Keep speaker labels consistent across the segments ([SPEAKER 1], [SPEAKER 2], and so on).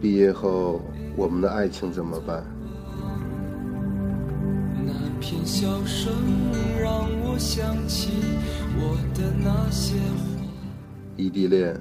[SPEAKER 1] 毕业后，我们的爱情怎么办？
[SPEAKER 2] 那片笑声让我想起我的那些话。
[SPEAKER 1] 异地恋、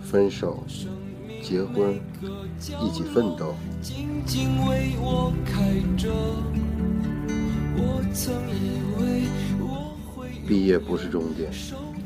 [SPEAKER 1] 分手、结婚，一起奋斗。
[SPEAKER 2] 静静为我开着。我曾以为我会
[SPEAKER 1] 毕业不是终点，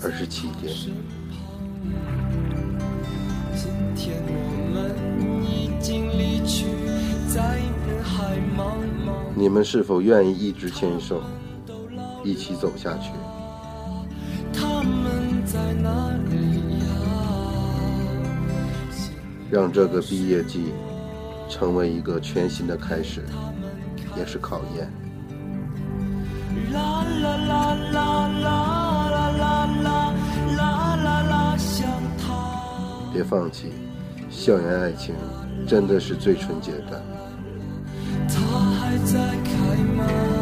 [SPEAKER 1] 而是起点。
[SPEAKER 2] 今天
[SPEAKER 1] 你们是否愿意一直牵手，一起走下去？
[SPEAKER 2] 他们在哪里呀？
[SPEAKER 1] 让这个毕业季成为一个全新的开始，也是考验。
[SPEAKER 2] 啦啦啦啦啦啦啦啦啦啦啦，想他。
[SPEAKER 1] 别放弃，校园爱情真的是最纯洁的。
[SPEAKER 2] 还在开吗？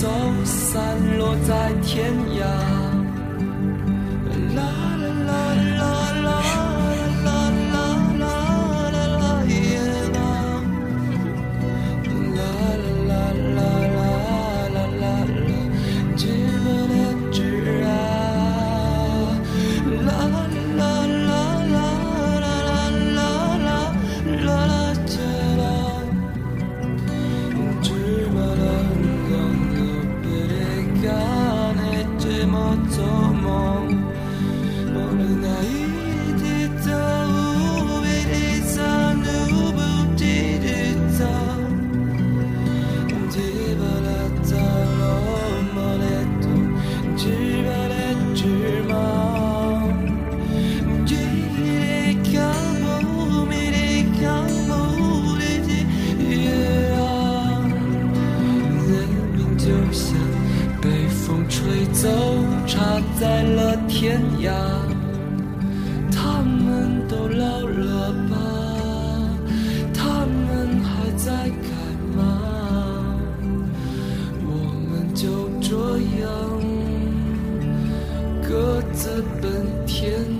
[SPEAKER 2] 走，散落在天涯。他在了天涯，他们都老了吧？他们还在开吗？我们就这样。各自奔天涯。